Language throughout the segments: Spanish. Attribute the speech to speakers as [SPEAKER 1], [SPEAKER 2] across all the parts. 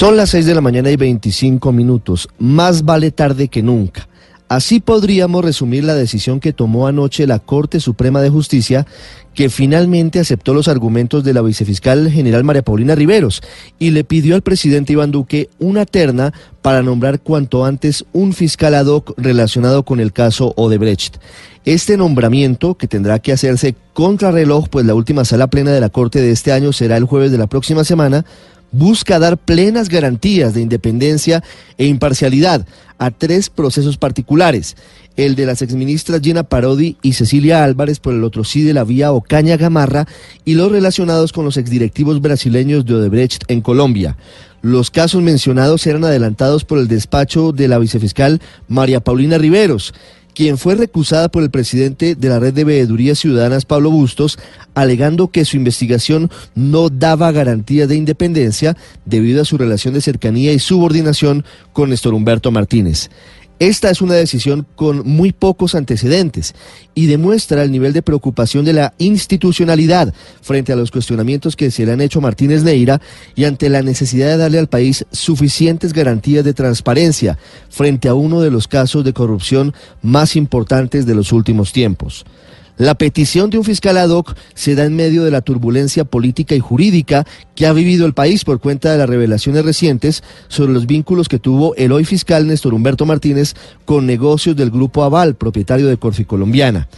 [SPEAKER 1] Son las 6 de la mañana y 25 minutos. Más vale tarde que nunca. Así podríamos resumir la decisión que tomó anoche la Corte Suprema de Justicia, que finalmente aceptó los argumentos de la vicefiscal general María Paulina Riveros y le pidió al presidente Iván Duque una terna para nombrar cuanto antes un fiscal ad hoc relacionado con el caso Odebrecht. Este nombramiento, que tendrá que hacerse contra reloj, pues la última sala plena de la Corte de este año será el jueves de la próxima semana, busca dar plenas garantías de independencia e imparcialidad a tres procesos particulares, el de las exministras Gina Parodi y Cecilia Álvarez por el otro sí de la vía Ocaña Gamarra y los relacionados con los exdirectivos brasileños de Odebrecht en Colombia. Los casos mencionados eran adelantados por el despacho de la vicefiscal María Paulina Riveros, quien fue recusada por el presidente de la Red de Veedurías Ciudadanas, Pablo Bustos, alegando que su investigación no daba garantía de independencia debido a su relación de cercanía y subordinación con Néstor Humberto Martínez. Esta es una decisión con muy pocos antecedentes y demuestra el nivel de preocupación de la institucionalidad frente a los cuestionamientos que se le han hecho a Martínez Neira y ante la necesidad de darle al país suficientes garantías de transparencia frente a uno de los casos de corrupción más importantes de los últimos tiempos. La petición de un fiscal ad hoc se da en medio de la turbulencia política y jurídica que ha vivido el país por cuenta de las revelaciones recientes sobre los vínculos que tuvo el hoy fiscal Néstor Humberto Martínez con negocios del Grupo Aval, propietario de Corficolombiana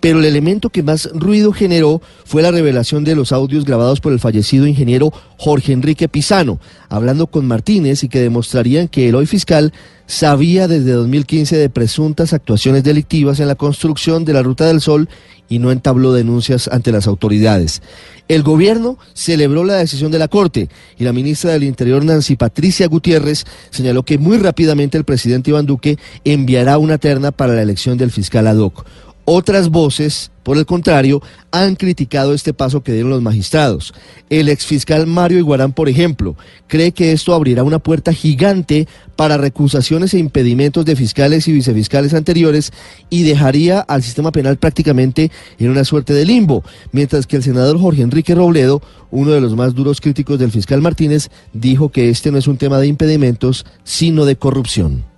[SPEAKER 1] pero el elemento que más ruido generó fue la revelación de los audios grabados por el fallecido ingeniero Jorge Enrique Pisano, hablando con Martínez y que demostrarían que el hoy fiscal sabía desde 2015 de presuntas actuaciones delictivas en la construcción de la Ruta del Sol y no entabló denuncias ante las autoridades. El gobierno celebró la decisión de la Corte y la ministra del Interior, Nancy Patricia Gutiérrez, señaló que muy rápidamente el presidente Iván Duque enviará una terna para la elección del fiscal ad hoc. Otras voces, por el contrario, han criticado este paso que dieron los magistrados. El exfiscal Mario Iguarán, por ejemplo, cree que esto abrirá una puerta gigante para recusaciones e impedimentos de fiscales y vicefiscales anteriores y dejaría al sistema penal prácticamente en una suerte de limbo, mientras que el senador Jorge Enrique Robledo, uno de los más duros críticos del fiscal Martínez, dijo que este no es un tema de impedimentos, sino de corrupción.